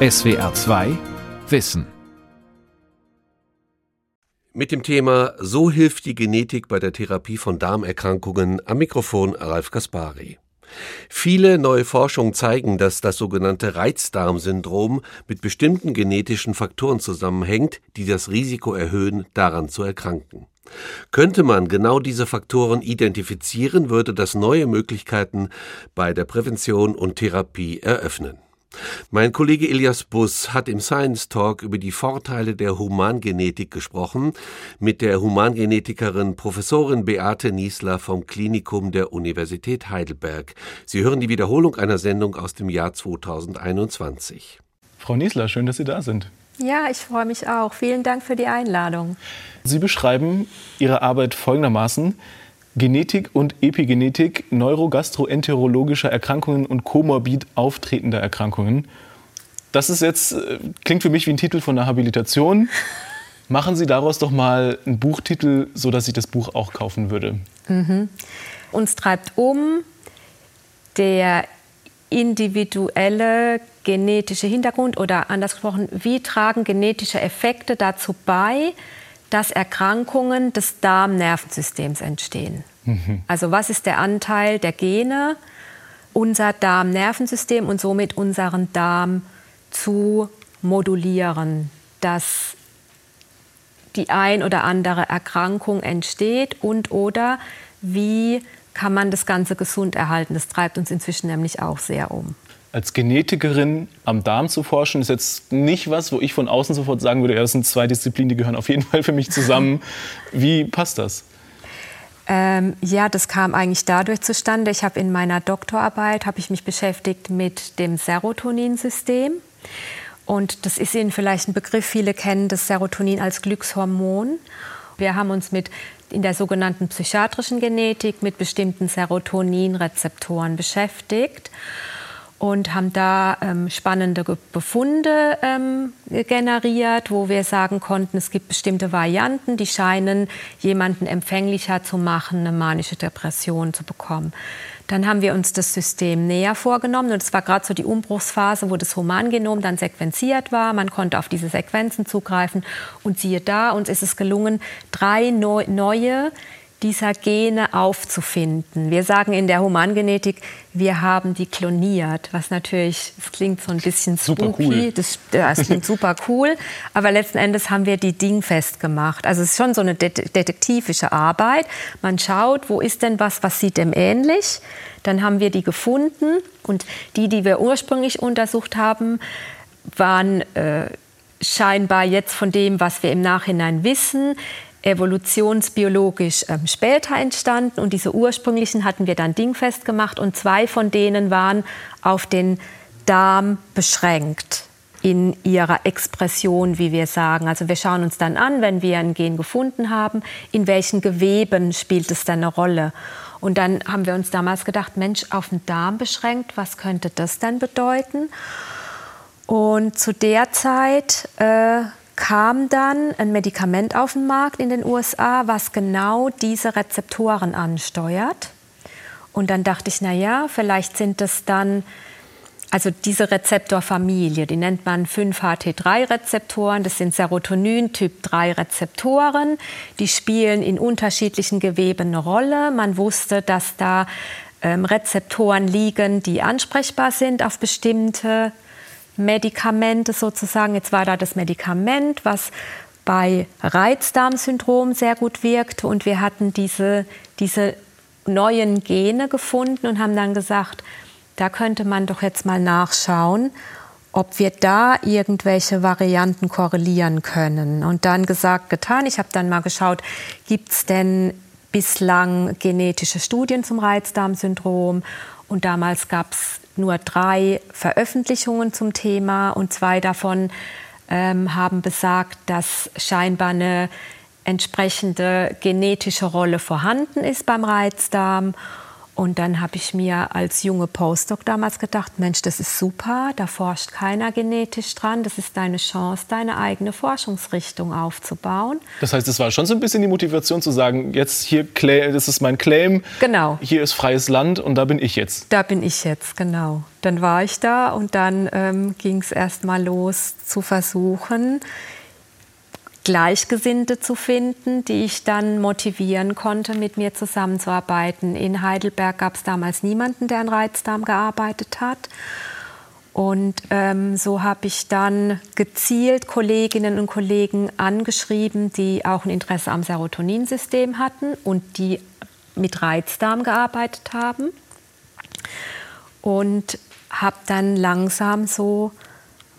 SWR 2 Wissen. Mit dem Thema So hilft die Genetik bei der Therapie von Darmerkrankungen am Mikrofon Ralf Kaspari. Viele neue Forschungen zeigen, dass das sogenannte Reizdarmsyndrom mit bestimmten genetischen Faktoren zusammenhängt, die das Risiko erhöhen, daran zu erkranken. Könnte man genau diese Faktoren identifizieren, würde das neue Möglichkeiten bei der Prävention und Therapie eröffnen. Mein Kollege Elias Buss hat im Science Talk über die Vorteile der Humangenetik gesprochen mit der Humangenetikerin Professorin Beate Niesler vom Klinikum der Universität Heidelberg. Sie hören die Wiederholung einer Sendung aus dem Jahr 2021. Frau Niesler, schön, dass Sie da sind. Ja, ich freue mich auch. Vielen Dank für die Einladung. Sie beschreiben Ihre Arbeit folgendermaßen. Genetik und Epigenetik neurogastroenterologischer Erkrankungen und komorbid auftretender Erkrankungen. Das ist jetzt, äh, klingt für mich wie ein Titel von einer Habilitation. Machen Sie daraus doch mal einen Buchtitel, sodass ich das Buch auch kaufen würde. Mhm. Uns treibt um der individuelle genetische Hintergrund oder anders gesprochen, wie tragen genetische Effekte dazu bei, dass Erkrankungen des Darmnervensystems entstehen. Mhm. Also was ist der Anteil der Gene, unser Darmnervensystem und somit unseren Darm zu modulieren, dass die ein oder andere Erkrankung entsteht und oder wie kann man das Ganze gesund erhalten. Das treibt uns inzwischen nämlich auch sehr um als Genetikerin am Darm zu forschen, ist jetzt nicht was, wo ich von außen sofort sagen würde, ja, das sind zwei Disziplinen, die gehören auf jeden Fall für mich zusammen. Wie passt das? Ähm, ja, das kam eigentlich dadurch zustande. Ich habe in meiner Doktorarbeit habe ich mich beschäftigt mit dem Serotoninsystem. Und das ist Ihnen vielleicht ein Begriff. Viele kennen das Serotonin als Glückshormon. Wir haben uns mit in der sogenannten psychiatrischen Genetik mit bestimmten Serotoninrezeptoren beschäftigt und haben da ähm, spannende Befunde ähm, generiert, wo wir sagen konnten, es gibt bestimmte Varianten, die scheinen jemanden empfänglicher zu machen, eine manische Depression zu bekommen. Dann haben wir uns das System näher vorgenommen und es war gerade so die Umbruchsphase, wo das Humangenom dann sequenziert war. Man konnte auf diese Sequenzen zugreifen und siehe da, uns ist es gelungen, drei neu, neue dieser Gene aufzufinden. Wir sagen in der Humangenetik, wir haben die kloniert, was natürlich, das klingt so ein bisschen spooky, cool. das, das, klingt super cool, aber letzten Endes haben wir die dingfest gemacht. Also es ist schon so eine detektivische Arbeit. Man schaut, wo ist denn was, was sieht dem ähnlich? Dann haben wir die gefunden und die, die wir ursprünglich untersucht haben, waren äh, scheinbar jetzt von dem, was wir im Nachhinein wissen, evolutionsbiologisch ähm, später entstanden und diese ursprünglichen hatten wir dann dingfest gemacht und zwei von denen waren auf den Darm beschränkt in ihrer Expression, wie wir sagen. Also wir schauen uns dann an, wenn wir ein Gen gefunden haben, in welchen Geweben spielt es dann eine Rolle. Und dann haben wir uns damals gedacht, Mensch, auf den Darm beschränkt, was könnte das denn bedeuten? Und zu der Zeit äh, kam dann ein Medikament auf den Markt in den USA, was genau diese Rezeptoren ansteuert. Und dann dachte ich, na ja, vielleicht sind es dann also diese Rezeptorfamilie, die nennt man 5-HT3-Rezeptoren, das sind Serotonin-Typ-3-Rezeptoren, die spielen in unterschiedlichen Geweben eine Rolle. Man wusste, dass da ähm, Rezeptoren liegen, die ansprechbar sind auf bestimmte Medikamente sozusagen. Jetzt war da das Medikament, was bei Reizdarmsyndrom sehr gut wirkte und wir hatten diese, diese neuen Gene gefunden und haben dann gesagt, da könnte man doch jetzt mal nachschauen, ob wir da irgendwelche Varianten korrelieren können. Und dann gesagt, getan. Ich habe dann mal geschaut, gibt es denn bislang genetische Studien zum Reizdarmsyndrom? Und damals gab es nur drei Veröffentlichungen zum Thema und zwei davon ähm, haben besagt, dass scheinbar eine entsprechende genetische Rolle vorhanden ist beim Reizdarm. Und dann habe ich mir als junge Postdoc damals gedacht, Mensch, das ist super, da forscht keiner genetisch dran, das ist deine Chance, deine eigene Forschungsrichtung aufzubauen. Das heißt, es war schon so ein bisschen die Motivation zu sagen, jetzt hier, das ist mein Claim, genau. hier ist freies Land und da bin ich jetzt. Da bin ich jetzt, genau. Dann war ich da und dann ähm, ging es erst mal los zu versuchen, Gleichgesinnte zu finden, die ich dann motivieren konnte, mit mir zusammenzuarbeiten. In Heidelberg gab es damals niemanden, der an Reizdarm gearbeitet hat. Und ähm, so habe ich dann gezielt Kolleginnen und Kollegen angeschrieben, die auch ein Interesse am Serotoninsystem hatten und die mit Reizdarm gearbeitet haben. Und habe dann langsam so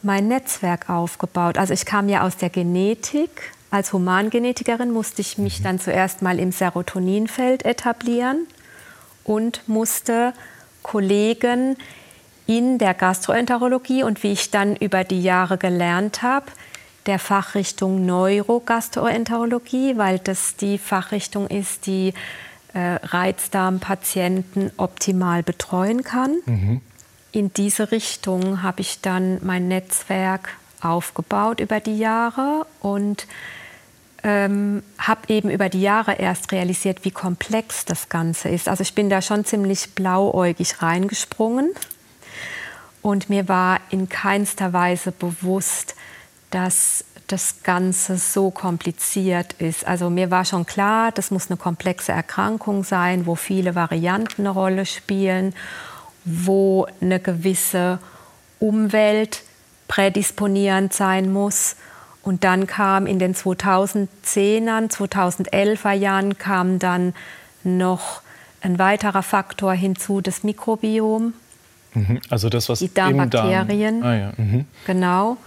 mein Netzwerk aufgebaut. Also ich kam ja aus der Genetik. Als Humangenetikerin musste ich mich dann zuerst mal im Serotoninfeld etablieren und musste Kollegen in der Gastroenterologie und wie ich dann über die Jahre gelernt habe, der Fachrichtung Neurogastroenterologie, weil das die Fachrichtung ist, die äh, Reizdarmpatienten optimal betreuen kann. Mhm in diese Richtung habe ich dann mein Netzwerk aufgebaut über die Jahre und ähm, habe eben über die Jahre erst realisiert, wie komplex das Ganze ist. Also ich bin da schon ziemlich blauäugig reingesprungen und mir war in keinster Weise bewusst, dass das Ganze so kompliziert ist. Also mir war schon klar, das muss eine komplexe Erkrankung sein, wo viele Varianten eine Rolle spielen wo eine gewisse Umwelt prädisponierend sein muss. Und dann kam in den 2010er, 2011er Jahren kam dann noch ein weiterer Faktor hinzu, das Mikrobiom. Mhm. Also das, was die Darmbakterien. Darm ah, ja. mhm. Genau.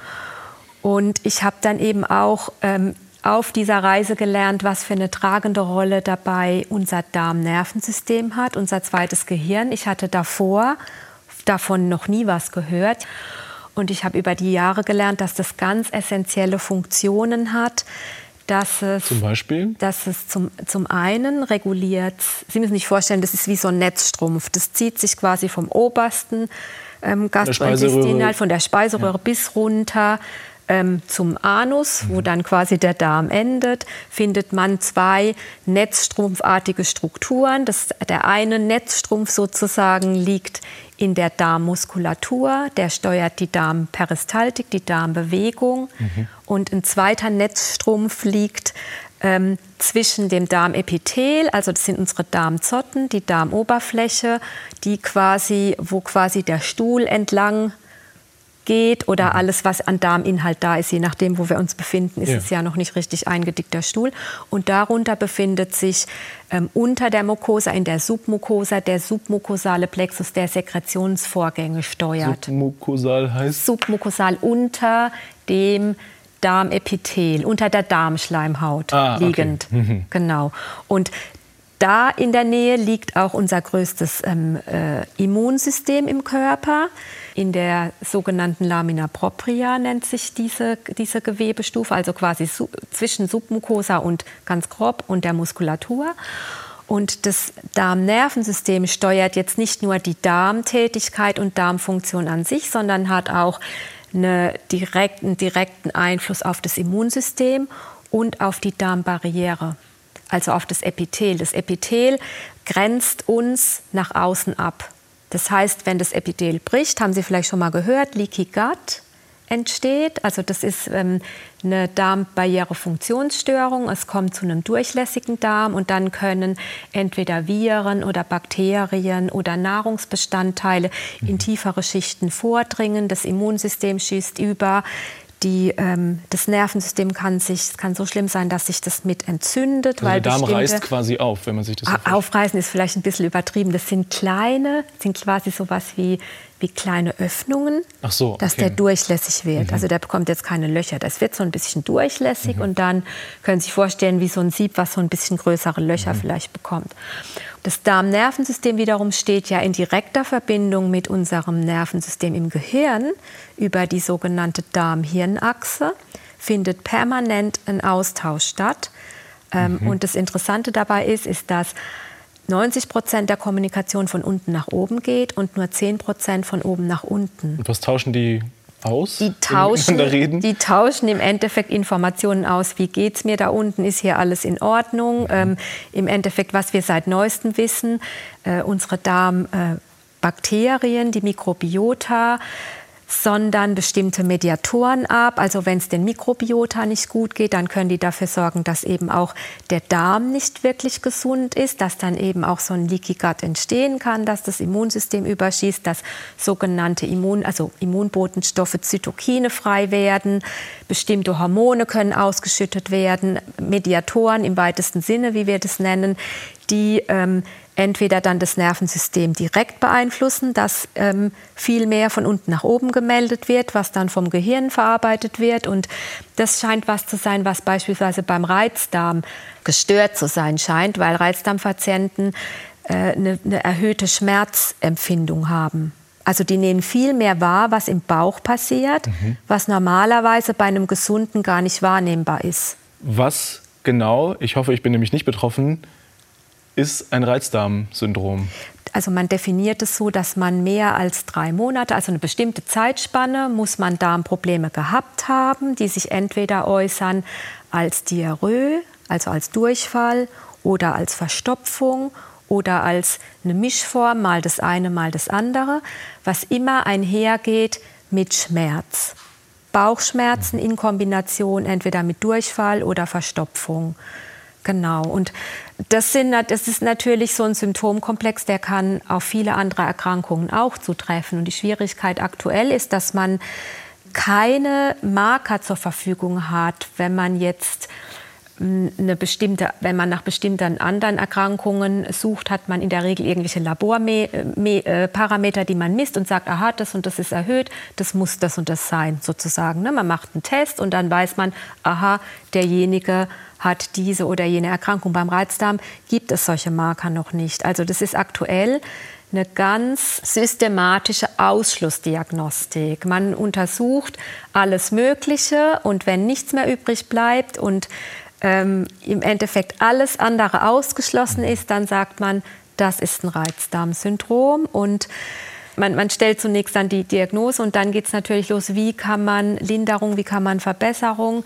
Und ich habe dann eben auch ähm, auf dieser Reise gelernt, was für eine tragende Rolle dabei unser Darmnervensystem hat, unser zweites Gehirn. Ich hatte davor davon noch nie was gehört. Und ich habe über die Jahre gelernt, dass das ganz essentielle Funktionen hat. Dass es, zum Beispiel? Dass es zum, zum einen reguliert, Sie müssen sich vorstellen, das ist wie so ein Netzstrumpf. Das zieht sich quasi vom obersten ähm, Gastrointestinal, von der Speiseröhre ja. bis runter ähm, zum Anus, wo dann quasi der Darm endet, findet man zwei netzstrumpfartige Strukturen. Das, der eine Netzstrumpf sozusagen liegt in der Darmmuskulatur, der steuert die Darmperistaltik, die Darmbewegung. Mhm. Und ein zweiter Netzstrumpf liegt ähm, zwischen dem Darmepithel, also das sind unsere Darmzotten, die Darmoberfläche, die quasi, wo quasi der Stuhl entlang geht oder mhm. alles, was an Darminhalt da ist, je nachdem, wo wir uns befinden, ist ja. es ja noch nicht richtig eingedickter Stuhl. Und darunter befindet sich ähm, unter der Mucosa, in der Submucosa, der submukosale Plexus, der Sekretionsvorgänge steuert. Submukosal heißt? Submukosal unter dem Darmepithel, unter der Darmschleimhaut ah, liegend. Okay. Mhm. Genau. Und da in der Nähe liegt auch unser größtes ähm, äh, Immunsystem im Körper. In der sogenannten Lamina propria nennt sich diese, diese Gewebestufe, also quasi su zwischen Submucosa und ganz grob und der Muskulatur. Und das Darmnervensystem steuert jetzt nicht nur die Darmtätigkeit und Darmfunktion an sich, sondern hat auch eine direkt, einen direkten Einfluss auf das Immunsystem und auf die Darmbarriere also auf das Epithel. Das Epithel grenzt uns nach außen ab. Das heißt, wenn das Epithel bricht, haben Sie vielleicht schon mal gehört, Leaky Gut entsteht. Also das ist ähm, eine Darmbarrierefunktionsstörung. Es kommt zu einem durchlässigen Darm und dann können entweder Viren oder Bakterien oder Nahrungsbestandteile in mhm. tiefere Schichten vordringen. Das Immunsystem schießt über die, ähm, das Nervensystem kann sich kann so schlimm sein, dass sich das mit entzündet. Also weil der Darm reißt quasi auf, wenn man sich das so Aufreißen ist vielleicht ein bisschen übertrieben. Das sind kleine, sind quasi sowas wie, wie kleine Öffnungen, so, okay. dass der durchlässig wird. Mhm. Also der bekommt jetzt keine Löcher. Das wird so ein bisschen durchlässig mhm. und dann können Sie sich vorstellen, wie so ein Sieb, was so ein bisschen größere Löcher mhm. vielleicht bekommt. Das Darmnervensystem wiederum steht ja in direkter Verbindung mit unserem Nervensystem im Gehirn über die sogenannte Darm-Hirn-Achse, findet permanent ein Austausch statt. Ähm, mhm. Und das Interessante dabei ist, ist, dass 90 Prozent der Kommunikation von unten nach oben geht und nur 10 Prozent von oben nach unten. Und was tauschen die aus? Die tauschen, die tauschen im Endeffekt Informationen aus. Wie geht es mir da unten? Ist hier alles in Ordnung? Ähm, Im Endeffekt, was wir seit neuestem wissen, äh, unsere Darmbakterien, die Mikrobiota, sondern bestimmte Mediatoren ab. Also wenn es den Mikrobiota nicht gut geht, dann können die dafür sorgen, dass eben auch der Darm nicht wirklich gesund ist, dass dann eben auch so ein Leaky Gut entstehen kann, dass das Immunsystem überschießt, dass sogenannte Immun, also Immunbotenstoffe, Zytokine frei werden, bestimmte Hormone können ausgeschüttet werden, Mediatoren im weitesten Sinne, wie wir das nennen, die ähm, entweder dann das Nervensystem direkt beeinflussen, dass ähm, viel mehr von unten nach oben gemeldet wird, was dann vom Gehirn verarbeitet wird. Und das scheint was zu sein, was beispielsweise beim Reizdarm gestört zu sein scheint, weil Reizdarmpatienten äh, eine, eine erhöhte Schmerzempfindung haben. Also die nehmen viel mehr wahr, was im Bauch passiert, mhm. was normalerweise bei einem Gesunden gar nicht wahrnehmbar ist. Was genau, ich hoffe, ich bin nämlich nicht betroffen, ist ein Reizdarmsyndrom? Also man definiert es so, dass man mehr als drei Monate, also eine bestimmte Zeitspanne, muss man Darmprobleme gehabt haben, die sich entweder äußern als Diarrhoe, also als Durchfall oder als Verstopfung oder als eine Mischform, mal das eine, mal das andere, was immer einhergeht mit Schmerz. Bauchschmerzen in Kombination entweder mit Durchfall oder Verstopfung. Genau. Und das, sind, das ist natürlich so ein Symptomkomplex, der kann auf viele andere Erkrankungen auch zutreffen. Und die Schwierigkeit aktuell ist, dass man keine Marker zur Verfügung hat, wenn man jetzt eine bestimmte, wenn man nach bestimmten anderen Erkrankungen sucht, hat man in der Regel irgendwelche Laborparameter, äh, die man misst und sagt, aha, das und das ist erhöht, das muss das und das sein, sozusagen. Ne? Man macht einen Test und dann weiß man, aha, derjenige hat diese oder jene Erkrankung. Beim Reizdarm gibt es solche Marker noch nicht. Also das ist aktuell eine ganz systematische Ausschlussdiagnostik. Man untersucht alles Mögliche und wenn nichts mehr übrig bleibt und ähm, im Endeffekt alles andere ausgeschlossen ist, dann sagt man, das ist ein Reizdarmsyndrom und man, man, stellt zunächst dann die Diagnose und dann geht es natürlich los, wie kann man Linderung, wie kann man Verbesserung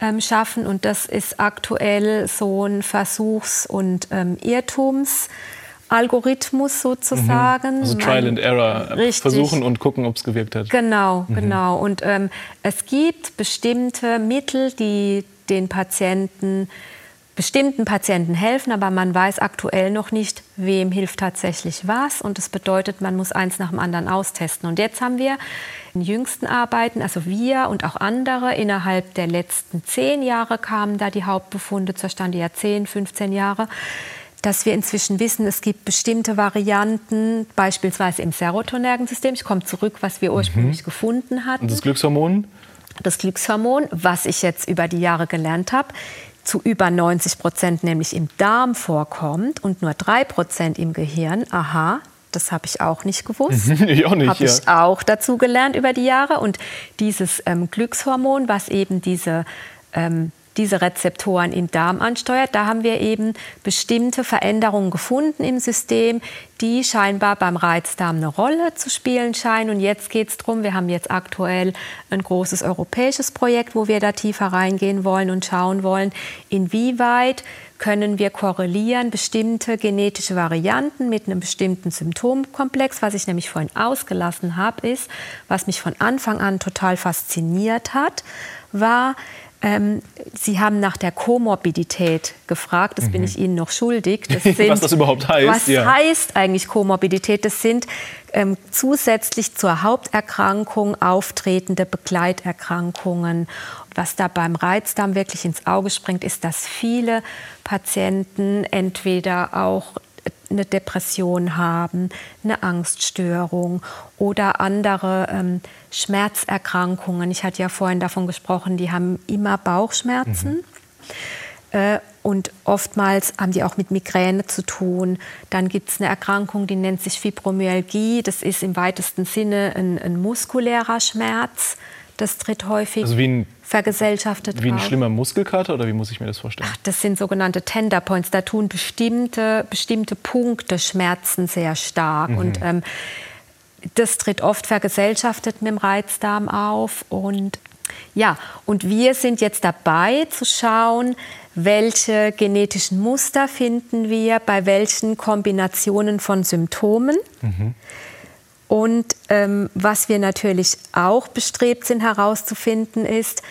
ähm, schaffen. Und das ist aktuell so ein Versuchs- und ähm, Irrtums. Algorithmus sozusagen. Mhm. Also Trial and Error Richtig. versuchen und gucken, ob es gewirkt hat. Genau, mhm. genau. Und ähm, es gibt bestimmte Mittel, die den Patienten, bestimmten Patienten helfen, aber man weiß aktuell noch nicht, wem hilft tatsächlich was. Und das bedeutet, man muss eins nach dem anderen austesten. Und jetzt haben wir in jüngsten Arbeiten, also wir und auch andere, innerhalb der letzten zehn Jahre kamen da die Hauptbefunde zustande, ja zehn, 15 Jahre, dass wir inzwischen wissen, es gibt bestimmte Varianten, beispielsweise im Serotonergensystem. Ich komme zurück, was wir ursprünglich mhm. gefunden hatten. Und das Glückshormon? das Glückshormon, was ich jetzt über die Jahre gelernt habe, zu über 90 Prozent nämlich im Darm vorkommt und nur drei Prozent im Gehirn. Aha, das habe ich auch nicht gewusst. ich auch nicht. Habe ja. ich auch dazu gelernt über die Jahre. Und dieses ähm, Glückshormon, was eben diese ähm, diese Rezeptoren im Darm ansteuert. Da haben wir eben bestimmte Veränderungen gefunden im System, die scheinbar beim Reizdarm eine Rolle zu spielen scheinen. Und jetzt geht es darum, wir haben jetzt aktuell ein großes europäisches Projekt, wo wir da tiefer reingehen wollen und schauen wollen, inwieweit können wir korrelieren bestimmte genetische Varianten mit einem bestimmten Symptomkomplex. Was ich nämlich vorhin ausgelassen habe, ist, was mich von Anfang an total fasziniert hat, war, ähm, Sie haben nach der Komorbidität gefragt. Das mhm. bin ich Ihnen noch schuldig. Das sind, was das überhaupt heißt. Was ja. heißt eigentlich Komorbidität? Das sind ähm, zusätzlich zur Haupterkrankung auftretende Begleiterkrankungen. Was da beim Reizdarm wirklich ins Auge springt, ist, dass viele Patienten entweder auch eine Depression haben, eine Angststörung oder andere ähm, Schmerzerkrankungen. Ich hatte ja vorhin davon gesprochen, die haben immer Bauchschmerzen. Mhm. Äh, und oftmals haben die auch mit Migräne zu tun. Dann gibt es eine Erkrankung, die nennt sich Fibromyalgie. Das ist im weitesten Sinne ein, ein muskulärer Schmerz Das tritt häufig Also wie ein, vergesellschaftet wie ein auf. schlimmer Muskelkater oder wie muss ich mir das vorstellen? Ach, das sind sogenannte Tender Points. Da tun bestimmte, bestimmte Punkte Schmerzen sehr stark. Und ähm, das tritt oft vergesellschaftet mit dem Reizdarm auf. Und ja, und wir sind jetzt dabei zu schauen, welche genetischen Muster finden wir bei welchen Kombinationen von Symptomen. Und ähm, was wir natürlich auch bestrebt sind herauszufinden, ist,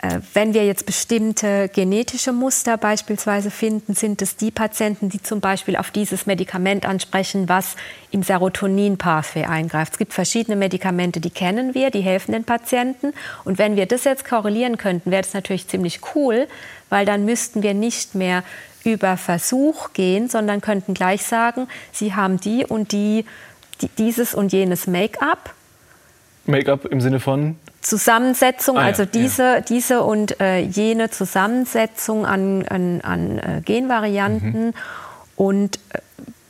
äh, wenn wir jetzt bestimmte genetische Muster beispielsweise finden, sind es die Patienten, die zum Beispiel auf dieses Medikament ansprechen, was im Serotonin-Pathway eingreift. Es gibt verschiedene Medikamente, die kennen wir, die helfen den Patienten. Und wenn wir das jetzt korrelieren könnten, wäre das natürlich ziemlich cool, weil dann müssten wir nicht mehr über Versuch gehen, sondern könnten gleich sagen, Sie haben die und die, die dieses und jenes Make-up Make-up im Sinne von? Zusammensetzung, Ah ja, also diese, diese und äh, jene Zusammensetzung an, an, an äh, Genvarianten. Mhm. Und äh,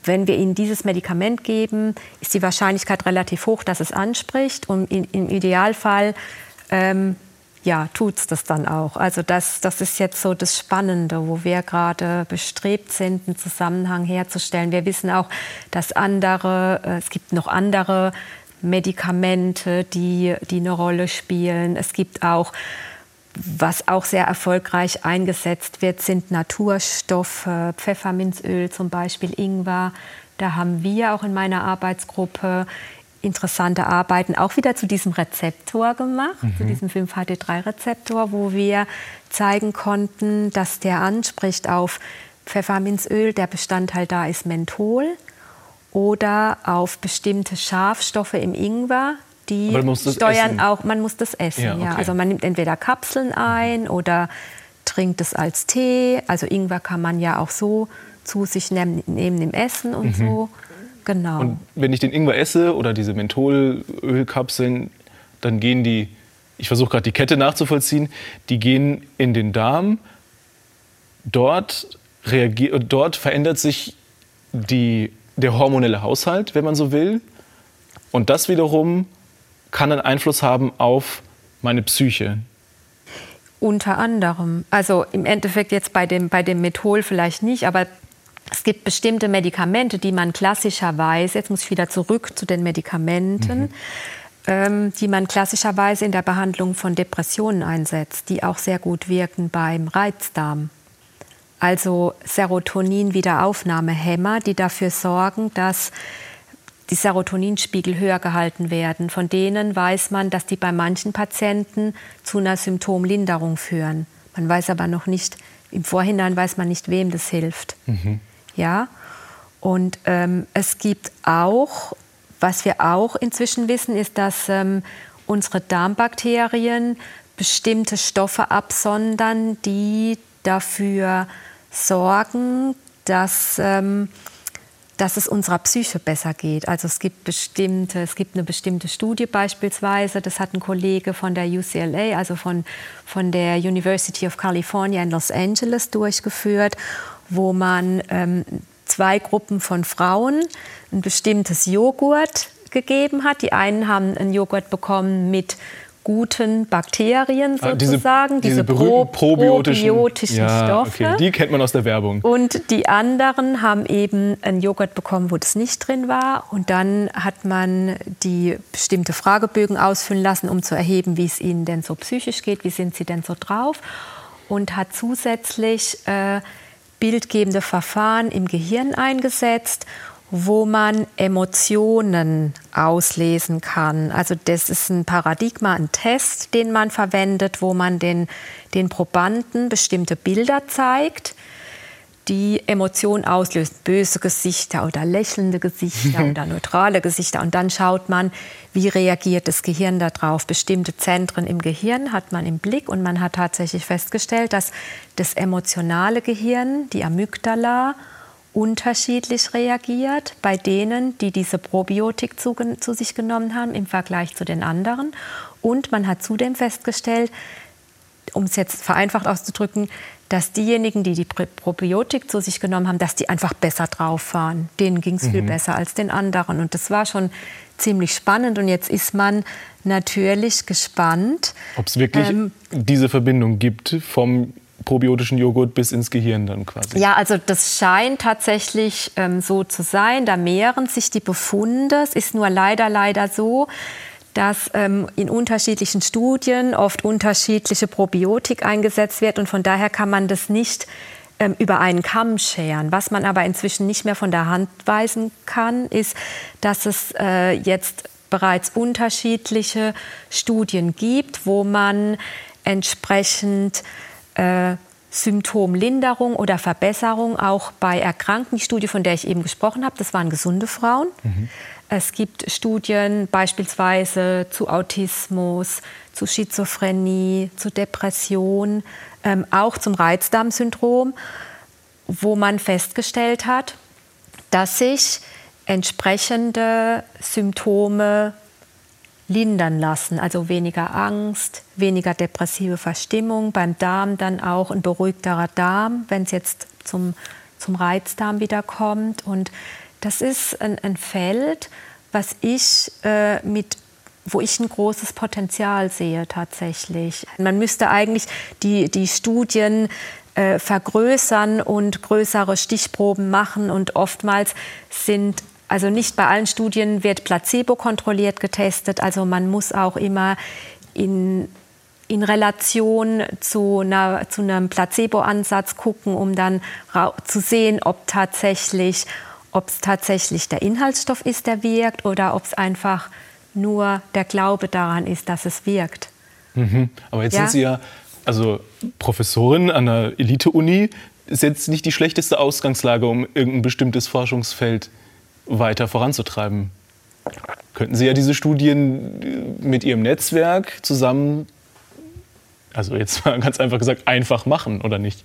wenn wir ihnen dieses Medikament geben, ist die Wahrscheinlichkeit relativ hoch, dass es anspricht. Und in, im Idealfall ähm, ja, tut es das dann auch. Also das, das ist jetzt so das Spannende, wo wir gerade bestrebt sind, einen Zusammenhang herzustellen. Wir wissen auch, dass andere, äh, es gibt noch andere Medikamente, die, die eine Rolle spielen. Es gibt auch, was auch sehr erfolgreich eingesetzt wird, sind Naturstoffe, Pfefferminzöl zum Beispiel, Ingwer. Da haben wir auch in meiner Arbeitsgruppe interessante Arbeiten auch wieder zu diesem Rezeptor gemacht, zu diesem 5-HT3-Rezeptor, wo wir zeigen konnten, dass der anspricht auf Pfefferminzöl, der Bestandteil da ist Menthol oder auf bestimmte Schafstoffe im Ingwer, die steuern essen. auch, man muss das essen. Ja, Ja, okay. Also man nimmt entweder Kapseln ein oder trinkt es als Tee. Also Ingwer kann man ja auch so zu sich nehmen, neben dem Essen und so. Genau. Und wenn ich den Ingwer esse oder diese Mentholölkapseln, dann gehen die, ich versuche gerade die Kette nachzuvollziehen, die gehen in den Darm. Dort, reagier, dort verändert sich die, der hormonelle Haushalt, wenn man so will. Und das wiederum kann einen Einfluss haben auf meine Psyche. Unter anderem. Also im Endeffekt jetzt bei dem, bei dem Methol vielleicht nicht, aber es gibt bestimmte Medikamente, die man klassischerweise, jetzt muss ich wieder zurück zu den Medikamenten, ähm, die man klassischerweise in der Behandlung von Depressionen einsetzt, die auch sehr gut wirken beim Reizdarm. Also Serotonin-Wiederaufnahmehämmer, die dafür sorgen, dass die Serotoninspiegel höher gehalten werden. Von denen weiß man, dass die bei manchen Patienten zu einer Symptomlinderung führen. Man weiß aber noch nicht, im Vorhinein weiß man nicht, wem das hilft. Ja? Und ähm, es gibt auch, was wir auch inzwischen wissen, ist, dass ähm, unsere Darmbakterien bestimmte Stoffe absondern, die dafür sorgen, dass, ähm, dass es unserer Psyche besser geht. Also es gibt bestimmte, es gibt eine bestimmte Studie beispielsweise, das hat ein Kollege von der UCLA, also von, von der University of California in Los Angeles durchgeführt, wo man ähm, zwei Gruppen von Frauen ein bestimmtes Joghurt gegeben hat. Die einen haben einen Joghurt bekommen mit guten Bakterien Ah, diese- sozusagen, diese pro- probiotischen, probiotischen ja, Stoffe. Okay, die kennt man aus der Werbung. Und die anderen haben eben einen Joghurt bekommen, wo das nicht drin war. Und dann hat man die bestimmte Fragebögen ausfüllen lassen, um zu erheben, wie es ihnen denn so psychisch geht, wie sind sie denn so drauf. Und hat zusätzlich äh, bildgebende Verfahren im Gehirn eingesetzt, wo man Emotionen auslesen kann. Also das ist ein Paradigma, ein Test, den man verwendet, wo man den, den Probanden bestimmte Bilder zeigt die Emotionen auslösen. Böse Gesichter oder lächelnde Gesichter oder neutrale Gesichter. Und dann schaut man, wie reagiert das Gehirn darauf. Bestimmte Zentren im Gehirn hat man im Blick und man hat tatsächlich festgestellt, dass das emotionale Gehirn, die Amygdala, unterschiedlich reagiert bei denen, die diese Probiotik zu, zu sich genommen haben im Vergleich zu den anderen. Und man hat zudem festgestellt, um es jetzt vereinfacht auszudrücken, dass diejenigen, die die Probiotik zu sich genommen haben, dass die einfach besser drauf waren. Denen ging es mhm. viel besser als den anderen. Und das war schon ziemlich spannend. Und jetzt ist man natürlich gespannt. Ob es wirklich ähm, diese Verbindung gibt vom probiotischen Joghurt bis ins Gehirn dann quasi. Ja, also das scheint tatsächlich ähm, so zu sein. Da mehren sich die Befunde. Es ist nur leider, leider so, dass ähm, in unterschiedlichen Studien oft unterschiedliche Probiotik eingesetzt wird und von daher kann man das nicht ähm, über einen Kamm scheren. Was man aber inzwischen nicht mehr von der Hand weisen kann, ist, dass es äh, jetzt bereits unterschiedliche Studien gibt, wo man entsprechend äh, Symptomlinderung oder Verbesserung auch bei Erkrankten. Die Studie, von der ich eben gesprochen habe, das waren gesunde Frauen. Mhm. Es gibt Studien beispielsweise zu Autismus, zu Schizophrenie, zu Depression, ähm, auch zum Reizdarmsyndrom, wo man festgestellt hat, dass sich entsprechende Symptome lindern lassen, also weniger Angst, weniger depressive Verstimmung, beim Darm dann auch ein beruhigterer Darm, wenn es jetzt zum, zum Reizdarm wieder kommt. Und das ist ein, ein Feld, was ich äh, mit wo ich ein großes Potenzial sehe tatsächlich. Man müsste eigentlich die, die Studien äh, vergrößern und größere Stichproben machen und oftmals sind also nicht bei allen Studien wird Placebo kontrolliert getestet. Also man muss auch immer in, in Relation zu, einer, zu einem Placebo-Ansatz gucken, um dann zu sehen, ob tatsächlich, ob es tatsächlich der Inhaltsstoff ist, der wirkt, oder ob es einfach nur der Glaube daran ist, dass es wirkt. Mhm. Aber jetzt ja? sind Sie ja also Professorin an einer Elite-Uni. Ist jetzt nicht die schlechteste Ausgangslage, um irgendein bestimmtes Forschungsfeld weiter voranzutreiben. Könnten Sie ja diese Studien mit Ihrem Netzwerk zusammen, also jetzt mal ganz einfach gesagt, einfach machen, oder nicht?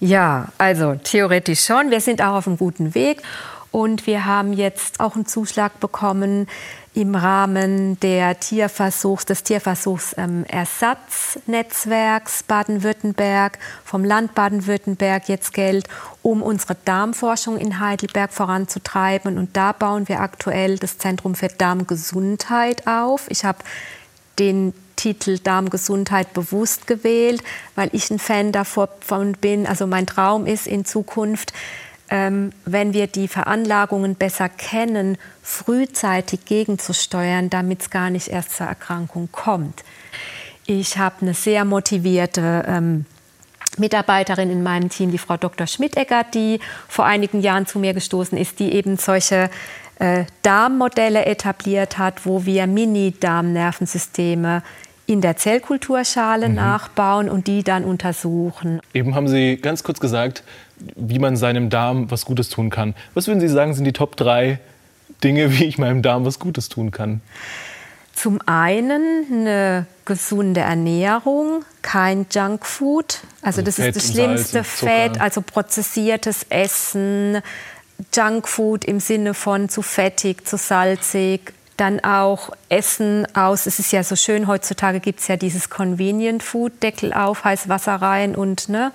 Ja, also theoretisch schon. Wir sind auch auf einem guten Weg. Und wir haben jetzt auch einen Zuschlag bekommen im Rahmen der Tierversuchs, des Tierversuchsersatznetzwerks ähm, Baden-Württemberg, vom Land Baden-Württemberg jetzt Geld, um unsere Darmforschung in Heidelberg voranzutreiben. Und da bauen wir aktuell das Zentrum für Darmgesundheit auf. Ich habe den Titel Darmgesundheit bewusst gewählt, weil ich ein Fan davon bin. Also mein Traum ist in Zukunft, ähm, wenn wir die Veranlagungen besser kennen, frühzeitig gegenzusteuern, damit es gar nicht erst zur Erkrankung kommt. Ich habe eine sehr motivierte ähm, Mitarbeiterin in meinem Team, die Frau Dr. Schmidegger, die vor einigen Jahren zu mir gestoßen ist, die eben solche äh, Darmmodelle etabliert hat, wo wir Mini-Darmnervensysteme in der Zellkulturschale mhm. nachbauen und die dann untersuchen. Eben haben Sie ganz kurz gesagt, wie man seinem Darm was Gutes tun kann. Was würden Sie sagen, sind die Top 3 Dinge, wie ich meinem Darm was Gutes tun kann? Zum einen eine gesunde Ernährung, kein Junkfood. Also, also das Fett ist das schlimmste Fett, also prozessiertes Essen, Junkfood im Sinne von zu fettig, zu salzig. Dann auch Essen aus, es ist ja so schön, heutzutage gibt es ja dieses Convenient Food, Deckel auf, heiß Wasser rein und ne,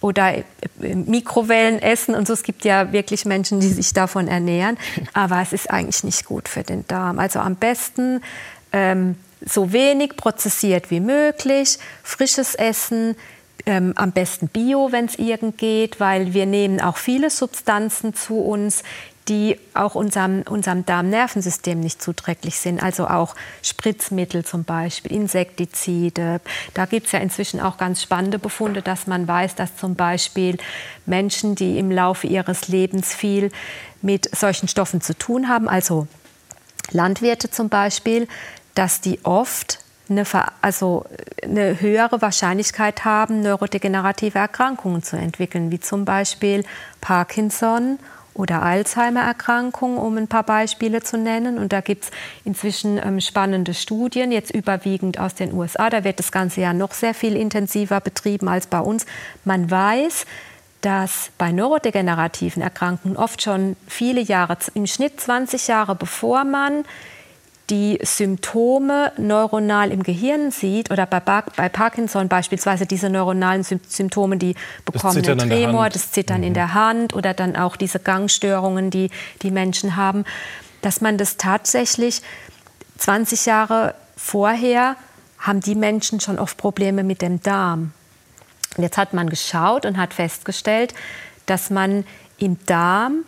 oder Mikrowellen essen und so. Es gibt ja wirklich Menschen, die sich davon ernähren, aber es ist eigentlich nicht gut für den Darm. Also am besten ähm, so wenig prozessiert wie möglich, frisches Essen, ähm, am besten Bio, wenn es irgend geht, weil wir nehmen auch viele Substanzen zu uns, die auch unserem, unserem Darmnervensystem nicht zuträglich sind. Also auch Spritzmittel zum Beispiel, Insektizide. Da gibt es ja inzwischen auch ganz spannende Befunde, dass man weiß, dass zum Beispiel Menschen, die im Laufe ihres Lebens viel mit solchen Stoffen zu tun haben, also Landwirte zum Beispiel, dass die oft eine, also eine höhere Wahrscheinlichkeit haben, neurodegenerative Erkrankungen zu entwickeln, wie zum Beispiel Parkinson oder Alzheimer-Erkrankung, um ein paar Beispiele zu nennen. Und da gibt es inzwischen ähm, spannende Studien, jetzt überwiegend aus den USA. Da wird das ganze Jahr noch sehr viel intensiver betrieben als bei uns. Man weiß, dass bei neurodegenerativen Erkrankungen oft schon viele Jahre, im Schnitt 20 Jahre bevor man die Symptome neuronal im Gehirn sieht oder bei, bei Parkinson beispielsweise diese neuronalen Symptome, die bekommen einen Tremor, das Zittern mhm. in der Hand oder dann auch diese Gangstörungen, die die Menschen haben, dass man das tatsächlich 20 Jahre vorher haben die Menschen schon oft Probleme mit dem Darm. Und jetzt hat man geschaut und hat festgestellt, dass man im Darm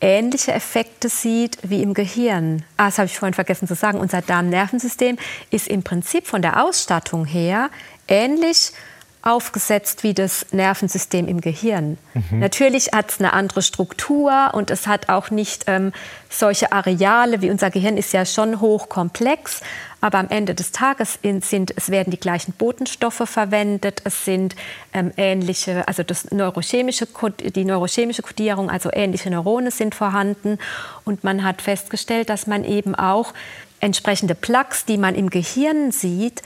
ähnliche Effekte sieht wie im Gehirn. Ah, das habe ich vorhin vergessen zu sagen. Unser Darmnervensystem ist im Prinzip von der Ausstattung her ähnlich aufgesetzt wie das Nervensystem im Gehirn. Mhm. Natürlich hat es eine andere Struktur und es hat auch nicht ähm, solche Areale, wie unser Gehirn ist ja schon hochkomplex, aber am Ende des Tages sind, es werden die gleichen Botenstoffe verwendet, es sind ähm, ähnliche, also das neurochemische, die neurochemische Kodierung, also ähnliche Neurone sind vorhanden und man hat festgestellt, dass man eben auch entsprechende Plaques, die man im Gehirn sieht,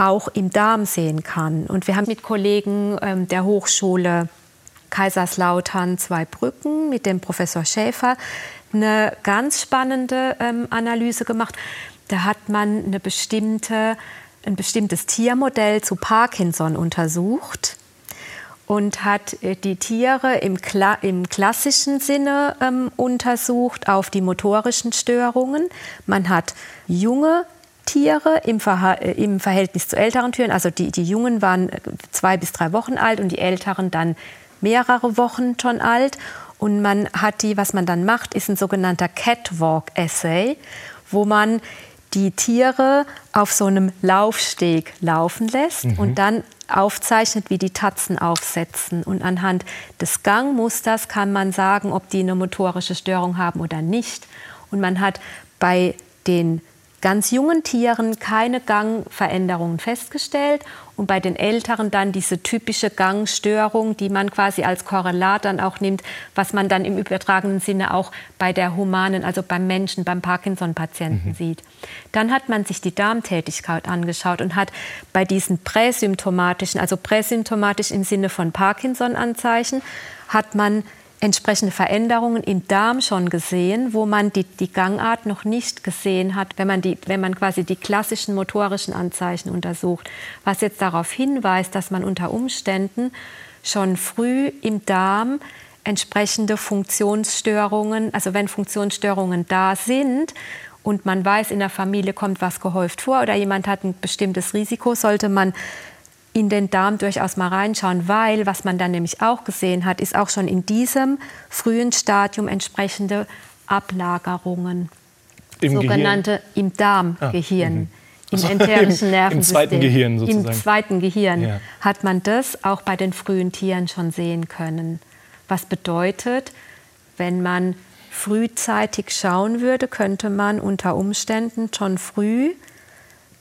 auch im Darm sehen kann. Und wir haben mit Kollegen ähm, der Hochschule Kaiserslautern zwei Brücken mit dem Professor Schäfer eine ganz spannende ähm, Analyse gemacht. Da hat man eine bestimmte, ein bestimmtes Tiermodell zu Parkinson untersucht und hat äh, die Tiere im, Kla im klassischen Sinne ähm, untersucht auf die motorischen Störungen. Man hat junge Tiere im, Verha äh, im Verhältnis zu älteren Tieren. Also die, die Jungen waren äh, zwei bis drei Wochen alt und die Älteren dann mehrere Wochen schon alt. Und man hat die, was man dann macht, ist ein sogenannter Catwalk-Essay, wo man die Tiere auf so einem Laufsteg laufen lässt mhm. und dann aufzeichnet, wie die Tatzen aufsetzen. Und anhand des Gangmusters kann man sagen, ob die eine motorische Störung haben oder nicht. Und man hat bei den ganz jungen Tieren keine Gangveränderungen festgestellt und bei den Älteren dann diese typische Gangstörung, die man quasi als Korrelat dann auch nimmt, was man dann im übertragenen Sinne auch bei der humanen, also beim Menschen, beim Parkinson-Patienten mhm. sieht. Dann hat man sich die Darmtätigkeit angeschaut und hat bei diesen präsymptomatischen, also präsymptomatisch im Sinne von Parkinson-Anzeichen, hat man entsprechende Veränderungen im Darm schon gesehen, wo man die, die Gangart noch nicht gesehen hat, wenn man, die, wenn man quasi die klassischen motorischen Anzeichen untersucht. Was jetzt darauf hinweist, dass man unter Umständen schon früh im Darm entsprechende Funktionsstörungen, also wenn Funktionsstörungen da sind und man weiß, in der Familie kommt was gehäuft vor oder jemand hat ein bestimmtes Risiko, sollte man in den Darm durchaus mal reinschauen, weil was man dann nämlich auch gesehen hat, ist auch schon in diesem frühen Stadium entsprechende Ablagerungen. Im sogenannte Gehirn? im Darmgehirn. Ah, mhm. Im enterischen Nervensystem. Im zweiten Gehirn sozusagen. Im zweiten Gehirn ja. hat man das auch bei den frühen Tieren schon sehen können. Was bedeutet, wenn man frühzeitig schauen würde, könnte man unter Umständen schon früh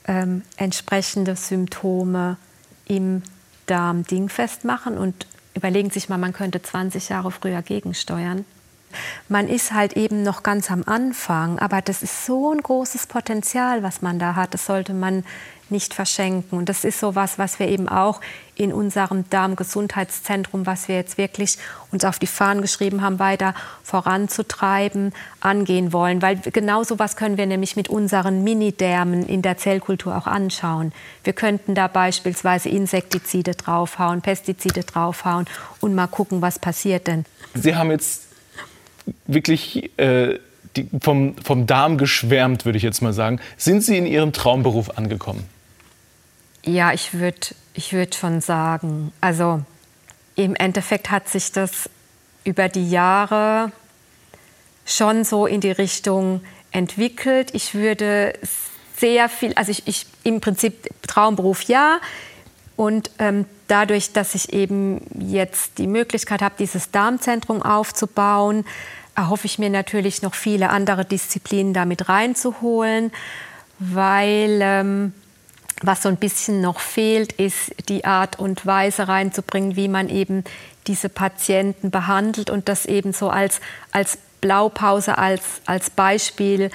ähm, entsprechende Symptome im Darm dingfest machen und überlegen sich mal, man könnte 20 Jahre früher gegensteuern. Man ist halt eben noch ganz am Anfang, aber das ist so ein großes Potenzial, was man da hat. Das sollte man nicht verschenken. Und das ist so was, was wir eben auch in unserem Darmgesundheitszentrum, was wir jetzt wirklich uns auf die Fahnen geschrieben haben, weiter voranzutreiben, angehen wollen. Weil genau so was können wir nämlich mit unseren Minidärmen in der Zellkultur auch anschauen. Wir könnten da beispielsweise Insektizide draufhauen, Pestizide draufhauen und mal gucken, was passiert denn. Sie haben jetzt wirklich äh, die, vom, vom Darm geschwärmt, würde ich jetzt mal sagen. Sind Sie in Ihrem Traumberuf angekommen? Ja, ich würde ich würd schon sagen. Also im Endeffekt hat sich das über die Jahre schon so in die Richtung entwickelt. Ich würde sehr viel, also ich, ich im Prinzip Traumberuf ja. Und ähm, dadurch, dass ich eben jetzt die Möglichkeit habe, dieses Darmzentrum aufzubauen, erhoffe ich mir natürlich noch viele andere Disziplinen damit reinzuholen, weil ähm, was so ein bisschen noch fehlt, ist die Art und Weise reinzubringen, wie man eben diese Patienten behandelt und das eben so als, als Blaupause, als, als Beispiel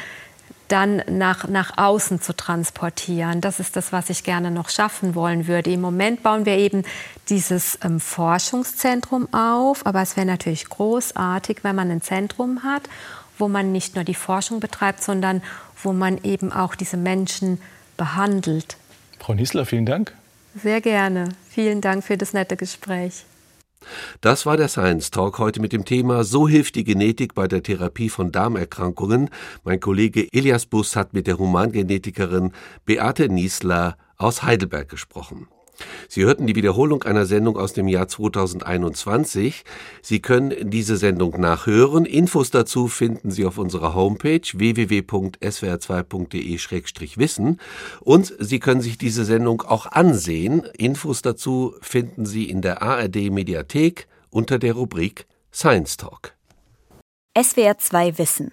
dann nach, nach außen zu transportieren. Das ist das, was ich gerne noch schaffen wollen würde. Im Moment bauen wir eben dieses ähm, Forschungszentrum auf, aber es wäre natürlich großartig, wenn man ein Zentrum hat, wo man nicht nur die Forschung betreibt, sondern wo man eben auch diese Menschen behandelt. Frau Niesler, vielen Dank. Sehr gerne. Vielen Dank für das nette Gespräch. Das war der Science Talk heute mit dem Thema So hilft die Genetik bei der Therapie von Darmerkrankungen. Mein Kollege Elias Bus hat mit der Humangenetikerin Beate Niesler aus Heidelberg gesprochen. Sie hörten die Wiederholung einer Sendung aus dem Jahr 2021. Sie können diese Sendung nachhören. Infos dazu finden Sie auf unserer Homepage www.swr2.de-wissen und Sie können sich diese Sendung auch ansehen. Infos dazu finden Sie in der ARD Mediathek unter der Rubrik Science Talk. SWR2 Wissen.